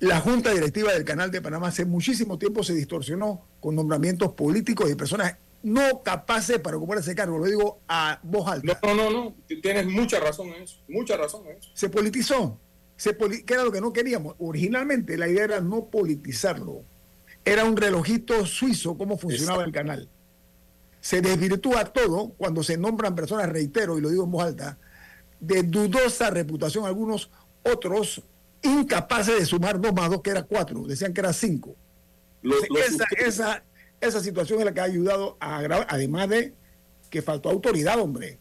S1: La Junta Directiva del Canal de Panamá hace muchísimo tiempo se distorsionó con nombramientos políticos y personas no capaces para ocupar ese cargo. Lo digo a voz alta.
S3: No, no, no, Tienes mucha razón en eso. Mucha razón en eso.
S1: Se politizó. Se que era lo que no queríamos. Originalmente la idea era no politizarlo. Era un relojito suizo cómo funcionaba el canal se desvirtúa todo cuando se nombran personas, reitero y lo digo en voz alta, de dudosa reputación, algunos otros incapaces de sumar dos más dos, que era cuatro, decían que era cinco. esa, esa, situación es la que ha ayudado a agravar, además de que faltó autoridad, hombre.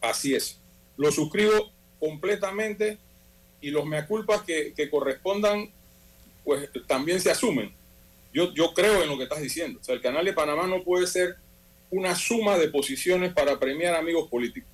S3: Así es. Lo suscribo completamente y los mea culpas que, que correspondan, pues también se asumen. Yo, yo creo en lo que estás diciendo. O sea, el canal de Panamá no puede ser una suma de posiciones para premiar amigos políticos.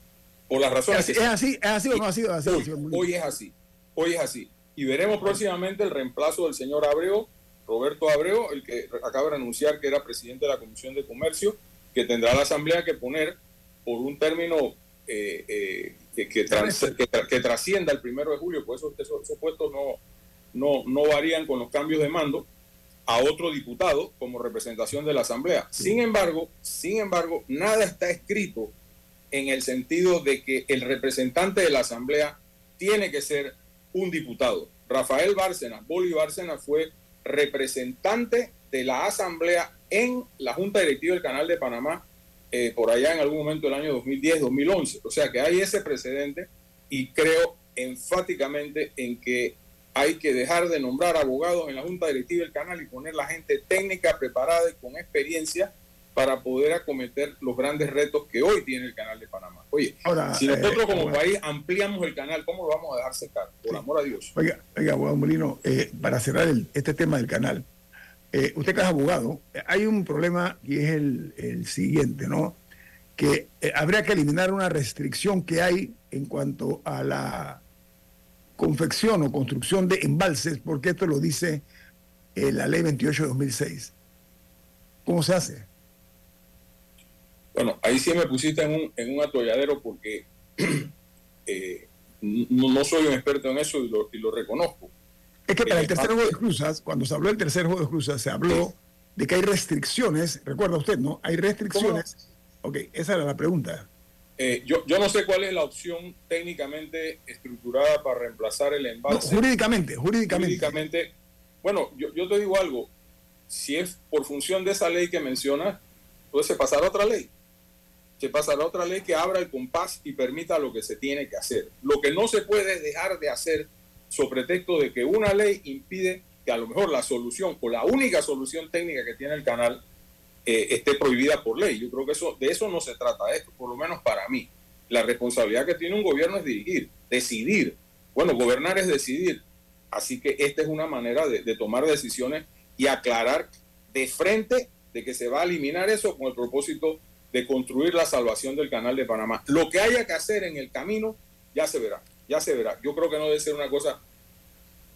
S3: Por las razones
S1: es, así, es así o no ha sido así.
S3: Hoy, es así. Hoy es así. Y veremos próximamente el reemplazo del señor Abreu, Roberto Abreu, el que acaba de anunciar que era presidente de la Comisión de Comercio, que tendrá la Asamblea que poner por un término eh, eh, que, que, trascienda el primero de julio, pues esos, esos, puestos no, no, no varían con los cambios de mando a otro diputado como representación de la Asamblea. Sin embargo, sin embargo, nada está escrito en el sentido de que el representante de la Asamblea tiene que ser un diputado. Rafael Bárcena, Boli Bárcena fue representante de la Asamblea en la Junta Directiva del Canal de Panamá eh, por allá en algún momento del año 2010-2011. O sea que hay ese precedente y creo enfáticamente en que hay que dejar de nombrar abogados en la Junta Directiva del Canal y poner la gente técnica, preparada y con experiencia para poder acometer los grandes retos que hoy tiene el Canal de Panamá. Oye, si nosotros eh, como país ampliamos el canal, ¿cómo lo vamos a dejar secar? Por amor a Dios.
S1: Oiga, oiga abogado Molino, eh, para cerrar este tema del canal, eh, usted que es abogado, hay un problema y es el, siguiente, ¿no? Que habría que eliminar una restricción que hay en cuanto a la confección o construcción de embalses, porque esto lo dice eh, la ley 28 de 2006. ¿Cómo se hace?
S3: Bueno, ahí sí me pusiste en un, atolladero porque [clears throat] eh, no, soy un experto en eso y lo, y lo reconozco.
S1: Es que para el eh, tercer juego de cruzas, cuando se habló del tercer juego de cruzas, se habló de que hay restricciones, recuerda usted, ¿no? Hay restricciones. Ok, esa era la pregunta.
S3: Eh, yo, yo no sé cuál es la opción técnicamente estructurada para reemplazar el embalse.
S1: jurídicamente, jurídicamente.
S3: Jurídicamente, bueno, yo, yo, te digo algo, si es por función de esa ley que mencionas, pues se pasará otra ley. Se pasará otra ley que abra el compás y permita lo que se tiene que hacer. Lo que no se puede es dejar de hacer sobre pretexto de que una ley impide que a lo mejor la solución o la única solución técnica que tiene el canal eh, esté prohibida por ley. Yo creo que eso de eso no se trata esto, por lo menos para mí. La responsabilidad que tiene un gobierno es dirigir, decidir. Bueno, gobernar es decidir. Así que esta es una manera de tomar decisiones y aclarar de frente de que se va a eliminar eso con el propósito de construir la salvación del canal de Panamá. Lo que haya que hacer en el camino ya se verá, ya se verá. Yo creo que no debe ser una cosa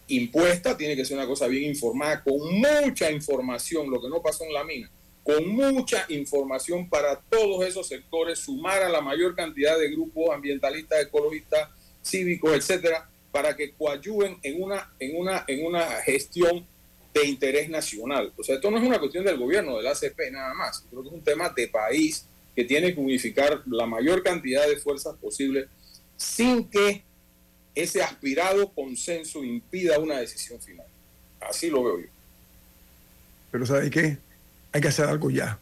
S3: impuesta, tiene que ser una cosa bien informada, con mucha información, lo que no pasó en la mina con mucha información para todos esos sectores, sumar a la mayor cantidad de grupos ambientalistas, ecologistas, cívicos, etcétera, para que coadyuven en una, en una, en una gestión de interés nacional. O sea, esto no es una cuestión del gobierno, del ACP nada más. Creo que es un tema de país que tiene que unificar la mayor cantidad de fuerzas posible sin que ese aspirado consenso impida una decisión final. Así lo veo yo.
S1: Pero ¿sabe qué? hay que hacer algo ya.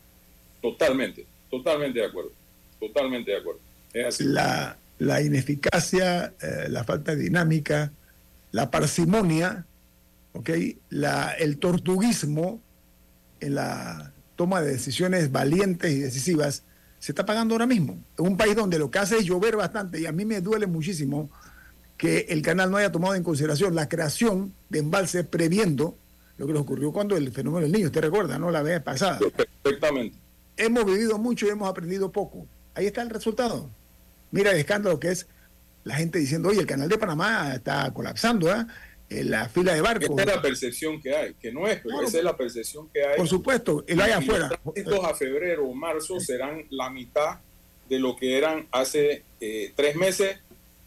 S3: Totalmente, totalmente de acuerdo, totalmente de acuerdo.
S1: La, la ineficacia, eh, la falta de dinámica, la parsimonia, ¿okay? la, el tortuguismo en la toma de decisiones valientes y decisivas se está pagando ahora mismo. En un país donde lo que hace es llover bastante y a mí me duele muchísimo que el canal no haya tomado en consideración la creación de embalses previendo lo que nos ocurrió cuando el fenómeno del niño, usted recuerda, ¿no? La vez pasada.
S3: Perfectamente.
S1: Hemos vivido mucho y hemos aprendido poco. Ahí está el resultado. Mira el escándalo que es la gente diciendo, oye, el canal de Panamá está colapsando, ¿eh? En la fila de barcos.
S3: Esa es la percepción que hay, que no es, pero esa es la percepción que hay.
S1: Por supuesto, el hay afuera.
S3: Los a febrero o marzo serán la mitad de lo que eran hace eh, tres meses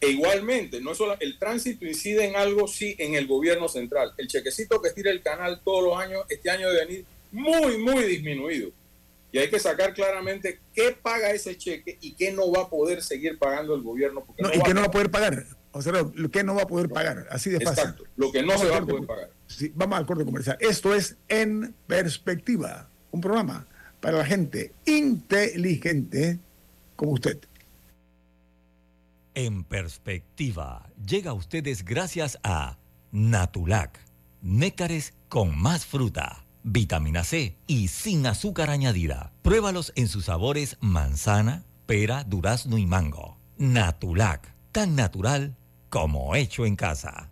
S3: e igualmente, no solo el tránsito incide en algo, sí, en el gobierno central. El chequecito que tira el canal todos los años, este año debe venir muy, muy disminuido. Y hay que sacar claramente qué paga ese cheque y qué no va a poder seguir pagando el gobierno.
S1: no, y qué no va a poder pagar. O sea, lo que no va a poder pagar, así de fácil. Exacto,
S3: lo que no se va a poder pagar.
S1: vamos al corte comercial. Esto es En Perspectiva, un programa para la gente inteligente como usted.
S6: En perspectiva, llega a ustedes gracias a Natulac, nécares con más fruta. vitamina C y sin azúcar añadida. Pruébalos en sus sabores manzana, pera, durazno y mango. Natulac, tan natural como hecho en casa.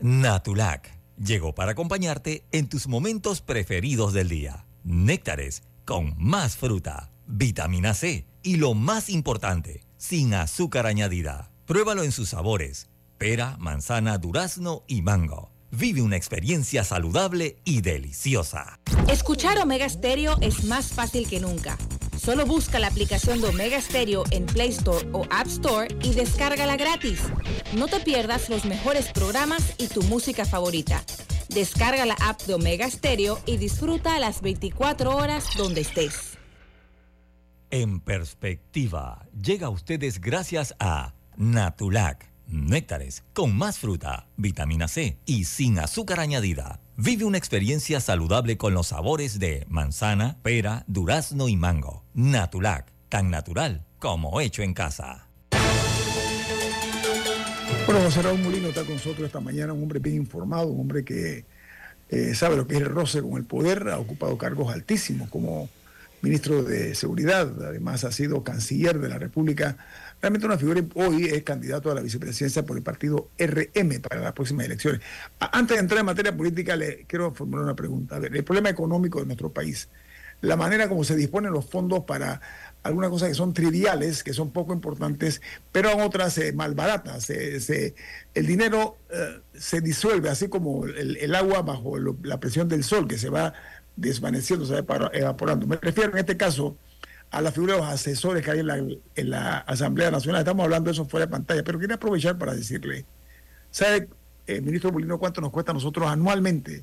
S6: Natulac llegó para acompañarte en tus momentos preferidos del día. Néctares con más fruta, vitamina C y lo más importante, sin azúcar añadida. Pruébalo en sus sabores: pera, manzana, durazno y mango. Vive una experiencia saludable y deliciosa.
S5: Escuchar Omega Stereo es más fácil que nunca. Solo busca la aplicación de Omega Stereo en Play Store o App Store y descárgala gratis. No te pierdas los mejores programas y tu música favorita. Descarga la app de Omega Stereo y disfruta las 24 horas donde estés.
S6: En perspectiva, llega a ustedes gracias a Natulac néctares con más fruta, vitamina C y sin azúcar añadida. Vive una experiencia saludable con los sabores de manzana, pera, durazno y mango. Natulac, tan natural como hecho en casa.
S1: Bueno, José Raúl Molino está con nosotros esta mañana, un hombre bien informado, un hombre que eh, sabe lo que es el roce con el poder, ha ocupado cargos altísimos como ministro de Seguridad, además ha sido canciller de la República Realmente una figura hoy es candidato a la vicepresidencia por el partido RM para las próximas elecciones. Antes de entrar en materia política, le quiero formular una pregunta. A el problema económico de nuestro país, la manera como se disponen los fondos para algunas cosas que son triviales, que son poco importantes, pero en otras eh, malbaratas. Se, el dinero eh, se disuelve, así como el, agua bajo la presión del sol, que se va desvaneciendo, se va evaporando. Me refiero en este caso a la figura de los asesores que hay en la, Asamblea Nacional. Estamos hablando de eso fuera de pantalla, pero quería aprovechar para decirle, ¿sabe, eh, ministro Bolino, cuánto nos cuesta a nosotros anualmente?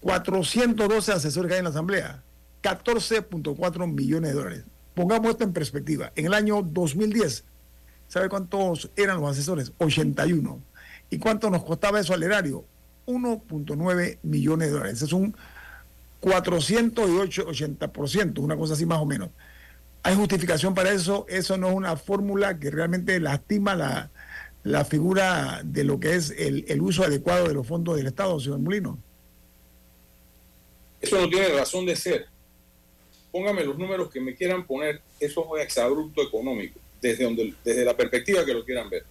S1: 412 asesores que hay en la Asamblea, 14.4 millones de dólares. Pongamos esto en perspectiva. En el año 2010, ¿sabe cuántos eran los asesores? 81. ¿Y cuánto nos costaba eso al erario? 1.9 millones de dólares. Es un 408, 80%, una cosa así más o menos. ¿Hay justificación para eso? Eso no es una fórmula que realmente lastima la, la figura de lo que es el, el, uso adecuado de los fondos del Estado, señor Molino.
S3: Eso no tiene razón de ser. Póngame los números que me quieran poner, eso es exabrupto económico, desde, donde, desde la perspectiva que lo quieran ver.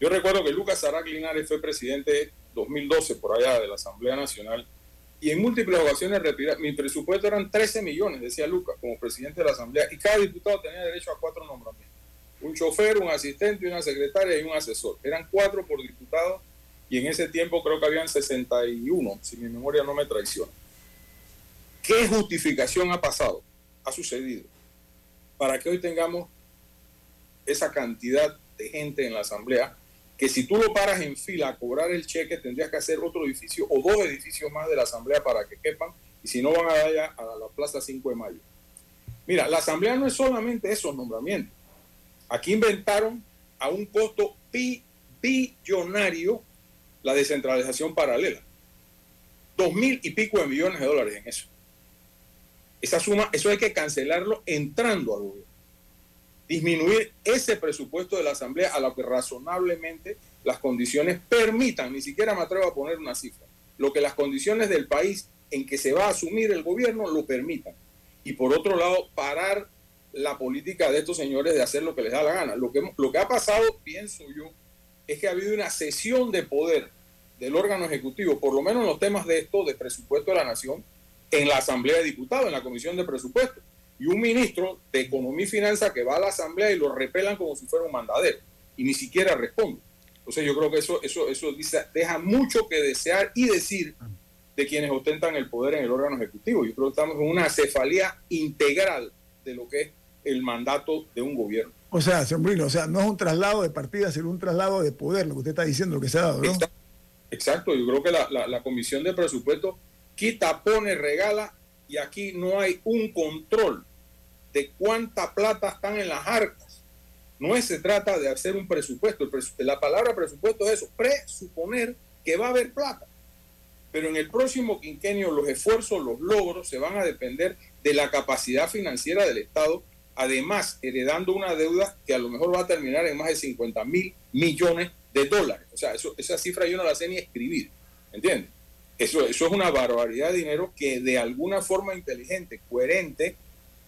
S3: Yo recuerdo que Lucas Arac Linares fue presidente 2012 por allá de la Asamblea Nacional y en múltiples ocasiones retirar. Mi presupuesto eran 13 millones, decía Lucas, como presidente de la Asamblea, y cada diputado tenía derecho a cuatro nombramientos. Un chofer, un asistente, una secretaria y un asesor. Eran cuatro por diputado y en ese tiempo creo que habían 61, si mi memoria no me traiciona. ¿Qué justificación ha pasado? Ha sucedido para que hoy tengamos esa cantidad de gente en la Asamblea que si tú lo paras en fila a cobrar el cheque, tendrías que hacer otro edificio o dos edificios más de la Asamblea para que quepan, y si no van a allá a la Plaza 5 de Mayo. Mira, la Asamblea no es solamente esos nombramientos. Aquí inventaron a un costo billonario la descentralización paralela. Dos mil y pico de millones de dólares en eso. Esa suma, eso hay que cancelarlo entrando al gobierno disminuir ese presupuesto de la Asamblea a lo que razonablemente las condiciones permitan, ni siquiera me atrevo a poner una cifra, lo que las condiciones del país en que se va a asumir el gobierno lo permitan. Y por otro lado, parar la política de estos señores de hacer lo que les da la gana. Lo que, lo que ha pasado, pienso yo, es que ha habido una cesión de poder del órgano ejecutivo, por lo menos en los temas de esto, de presupuesto de la nación, en la Asamblea de Diputados, en la Comisión de Presupuestos y un ministro de Economía y Finanzas que va a la Asamblea y lo repelan como si fuera un mandadero y ni siquiera responde. Entonces yo creo que eso, eso, eso deja mucho que desear y decir de quienes ostentan el poder en el órgano ejecutivo. Yo creo que estamos en una cefalía integral de lo que es el mandato de un gobierno.
S1: O sea, señor Brino, o sea, no es un traslado de partida, sino un traslado de poder, lo que usted está diciendo, lo que se ha dado, ¿no?
S3: Exacto, yo creo que la, la, la Comisión de Presupuesto quita, pone, regala y aquí no hay un control de cuánta plata están en las arcas. No se trata de hacer un presupuesto. la palabra presupuesto es eso, presuponer que va a haber plata. Pero en el próximo quinquenio los esfuerzos, los logros se van a depender de la capacidad financiera del Estado, además heredando una deuda que a lo mejor va a terminar en más de 50 mil millones de dólares. O sea, esa cifra yo no la sé ni escribir, ¿entiendes? Eso, eso es una barbaridad de dinero que de alguna forma inteligente, coherente,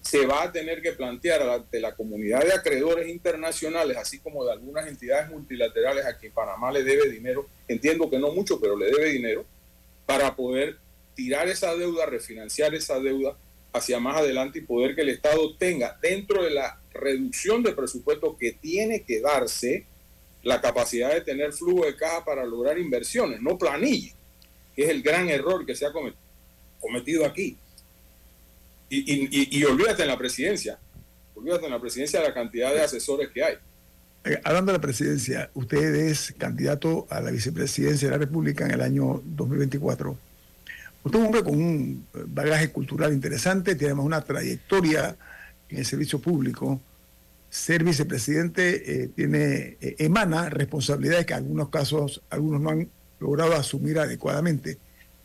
S3: se va a tener que plantear ante la comunidad de acreedores internacionales, así como de algunas entidades multilaterales a quien Panamá le debe dinero, entiendo que no mucho, pero le debe dinero, para poder tirar esa deuda, refinanciar esa deuda hacia más adelante y poder que el Estado tenga dentro de la reducción de presupuesto que tiene que darse la capacidad de tener flujo de caja para lograr inversiones, no planilla, que es el gran error que se ha cometido aquí. Y, y, olvídate en la presidencia, olvídate en la presidencia de la cantidad de asesores que hay.
S1: Eh, hablando de la presidencia, usted es candidato a la vicepresidencia de la República en el año 2024. Usted es un hombre con un bagaje cultural interesante, tiene además una trayectoria en el servicio público. Ser vicepresidente eh, tiene, eh, emana responsabilidades que en algunos casos algunos no han logrado asumir adecuadamente.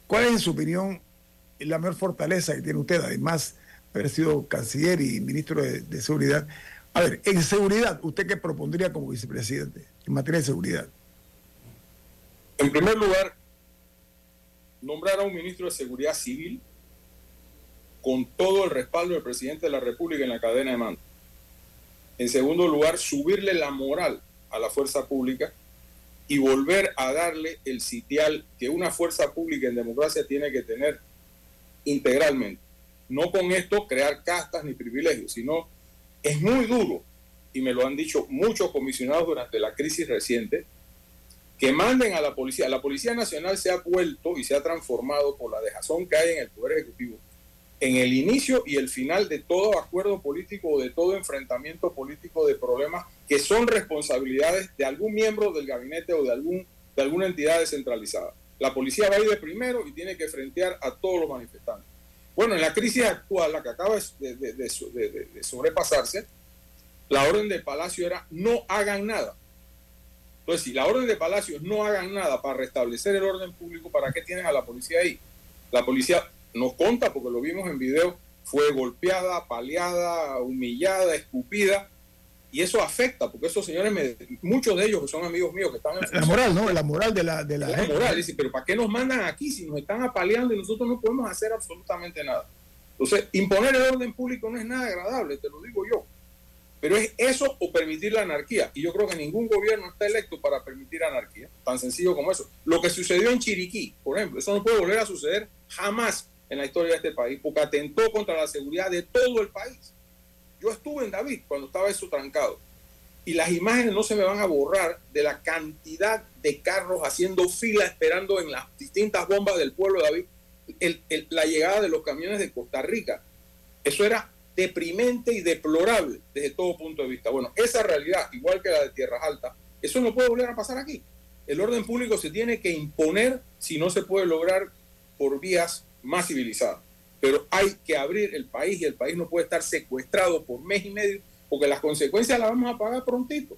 S1: ¿Cuál es, en su opinión, la mayor fortaleza que tiene usted, además de haber sido canciller y ministro de, Seguridad. A ver, en seguridad, ¿usted qué propondría como vicepresidente en materia de seguridad?
S3: En primer lugar, nombrar a un ministro de Seguridad Civil con todo el respaldo del presidente de la República en la cadena de mando. En segundo lugar, subirle la moral a la fuerza pública y volver a darle el sitial que una fuerza pública en democracia tiene que tener integralmente. No con esto crear castas ni privilegios, sino es muy duro, y me lo han dicho muchos comisionados durante la crisis reciente, que manden a la policía. La Policía Nacional se ha vuelto y se ha transformado por la dejazón que hay en el Poder Ejecutivo en el inicio y el final de todo acuerdo político o de todo enfrentamiento político de problemas que son responsabilidades de algún miembro del gabinete o de, algún, de alguna entidad descentralizada. La policía va a ir de primero y tiene que frentear a todos los manifestantes. Bueno, en la crisis actual, la que acaba de, sobrepasarse, la orden de Palacio era no hagan nada. Entonces, si la orden de Palacio no hagan nada para restablecer el orden público, ¿para qué tienen a la policía ahí? La policía nos conta, porque lo vimos en video, fue golpeada, paliada, humillada, escupida y eso afecta, porque esos señores, muchos de ellos que son amigos míos que están
S1: en... La moral, ¿no? La moral de la... De
S3: la, moral, dice, pero ¿para qué nos mandan aquí si nos están apaleando y nosotros no podemos hacer absolutamente nada? Entonces, imponer el orden público no es nada agradable, te lo digo yo. Pero es eso o permitir la anarquía. Y yo creo que ningún gobierno está electo para permitir anarquía. Tan sencillo como eso. Lo que sucedió en Chiriquí, por ejemplo, eso no puede volver a suceder jamás en la historia de este país, porque atentó contra la seguridad de todo el país. Yo estuve en David cuando estaba eso trancado. Y las imágenes no se me van a borrar de la cantidad de carros haciendo fila esperando en las distintas bombas del pueblo de David la llegada de los camiones de Costa Rica. Eso era deprimente y deplorable desde todo punto de vista. Bueno, esa realidad, igual que la de Tierras Altas, eso no puede volver a pasar aquí. El orden público se tiene que imponer si no se puede lograr por vías más civilizadas pero hay que abrir el país y el país no puede estar secuestrado por mes y medio porque las consecuencias las vamos a pagar prontito.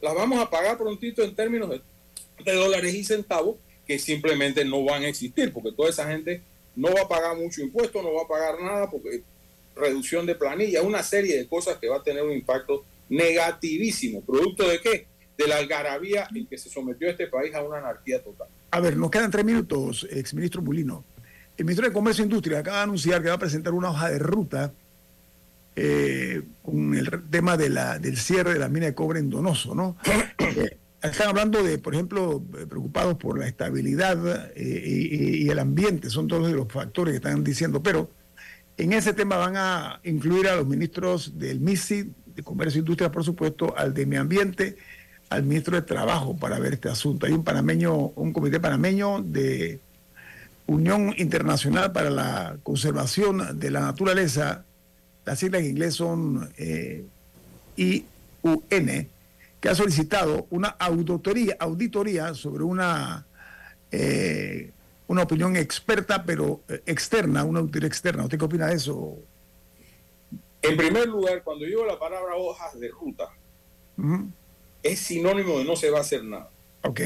S3: Las vamos a pagar prontito en términos de, dólares y centavos que simplemente no van a existir porque toda esa gente no va a pagar mucho impuesto, no va a pagar nada porque reducción de planilla, una serie de cosas que va a tener un impacto negativísimo. ¿Producto de qué? De la algarabía en que se sometió este país a una anarquía total.
S1: A ver, nos quedan tres minutos, exministro Mulino. El ministro de Comercio e Industria acaba de anunciar que va a presentar una hoja de ruta eh, con el tema de la, del cierre de la mina de cobre en Donoso, ¿no? [coughs] Eh, están hablando de, por ejemplo, eh, preocupados por la estabilidad y, el ambiente, son todos los factores que están diciendo, pero en ese tema van a incluir a los ministros del MISI, de Comercio e Industria, por supuesto, al de Medio Ambiente, al ministro de Trabajo para ver este asunto. Hay un panameño, un comité panameño de Unión Internacional para la Conservación de la Naturaleza, las siglas en inglés son eh, IUN, que ha solicitado una auditoría, auditoría sobre una, eh, una opinión experta, pero eh, externa, una auditoría externa. ¿Usted qué opina de eso?
S3: En primer lugar, cuando digo la palabra hojas de ruta, es sinónimo de no se va a hacer nada.
S1: Ok.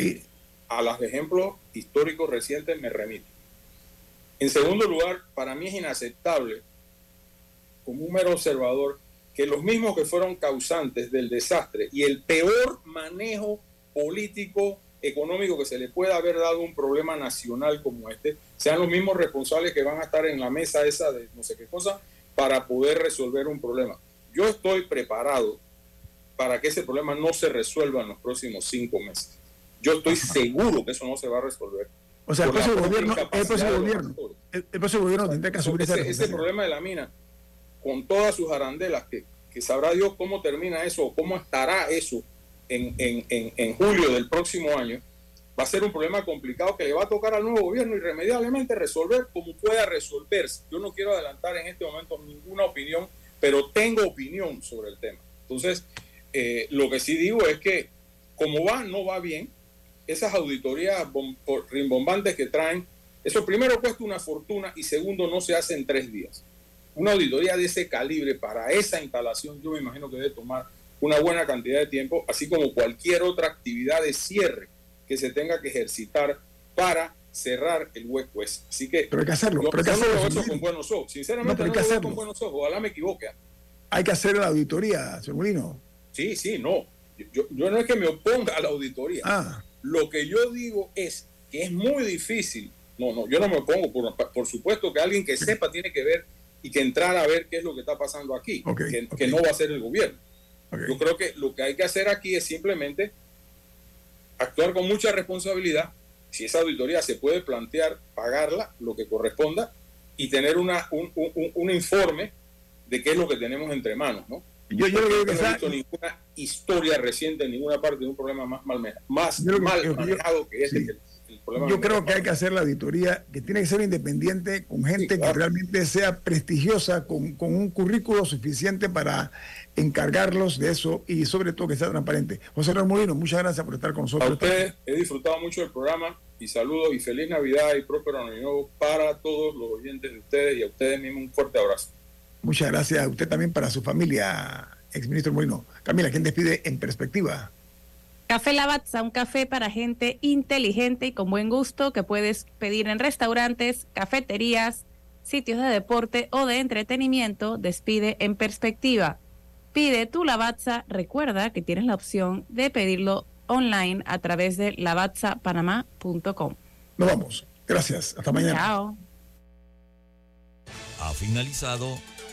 S3: A los ejemplos históricos recientes me remito. En segundo lugar, para mí es inaceptable, como un mero observador, que los mismos que fueron causantes del desastre y el peor manejo político, económico que se le pueda haber dado un problema nacional como este, sean los mismos responsables que van a estar en la mesa esa de no sé qué cosa para poder resolver un problema. Yo estoy preparado para que ese problema no se resuelva en los próximos cinco meses. Yo estoy seguro que eso no se va a resolver.
S1: O sea, el próximo gobierno, el próximo gobierno, el, próximo gobierno tendrá que asumir
S3: ese, ese problema de la mina, con todas sus arandelas, que, que sabrá Dios cómo termina eso o cómo estará eso en, en, en, en, julio del próximo año, va a ser un problema complicado que le va a tocar al nuevo gobierno irremediablemente resolver como pueda resolverse. Yo no quiero adelantar en este momento ninguna opinión, pero tengo opinión sobre el tema. Entonces, eh, lo que sí digo es que como va, no va bien. Esas auditorías rimbombantes que traen, eso primero cuesta una fortuna y segundo no se hace en tres días. Una auditoría de ese calibre para esa instalación, yo me imagino que debe tomar una buena cantidad de tiempo, así como cualquier otra actividad de cierre que se tenga que ejercitar para cerrar el hueco ese. Así que,
S1: pero hay que hacerlo, pero hay que hacerlo,
S3: con buenos ojos. Sinceramente, no, pero hay con buenos ojos. Ojalá me equivoque.
S1: Hay que hacer la auditoría, señor Molino.
S3: Sí, sí, no. Yo, yo, no es que me oponga a la auditoría.
S1: Ah.
S3: Lo que yo digo es que es muy difícil. No, no, yo no me opongo. Por, por supuesto que alguien que sepa tiene que ver y que entrar a ver qué es lo que está pasando aquí, que, no va a ser el gobierno. Yo creo que lo que hay que hacer aquí es simplemente actuar con mucha responsabilidad. Si esa auditoría se puede plantear, pagarla, lo que corresponda, y tener una, un, un, un informe de qué es lo que tenemos entre manos, ¿no?
S1: Yo, yo creo que
S3: no he visto ninguna historia reciente en ninguna parte de un problema más mal, más mal manejado que este. Que
S1: yo creo que hay que hacer la auditoría, que tiene que ser independiente, con gente que realmente sea prestigiosa, con, con, un currículo suficiente para encargarlos de eso y sobre todo que sea transparente. José Ramón muchas gracias por estar con nosotros.
S3: A ustedes he disfrutado mucho del programa y saludos y feliz Navidad y próspero año nuevo para todos los oyentes de ustedes y a ustedes mismos un fuerte abrazo.
S1: Muchas gracias a usted también para su familia, exministro Molino. Camila, ¿quién despide en perspectiva?
S2: Café Lavazza, un café para gente inteligente y con buen gusto que puedes pedir en restaurantes, cafeterías, sitios de deporte o de entretenimiento. Despide en perspectiva. Pide tu Lavazza. Recuerda que tienes la opción de pedirlo online a través de lavazzapanamá.com.
S1: Nos vamos. Gracias. Hasta mañana.
S2: Chao.
S6: Ha finalizado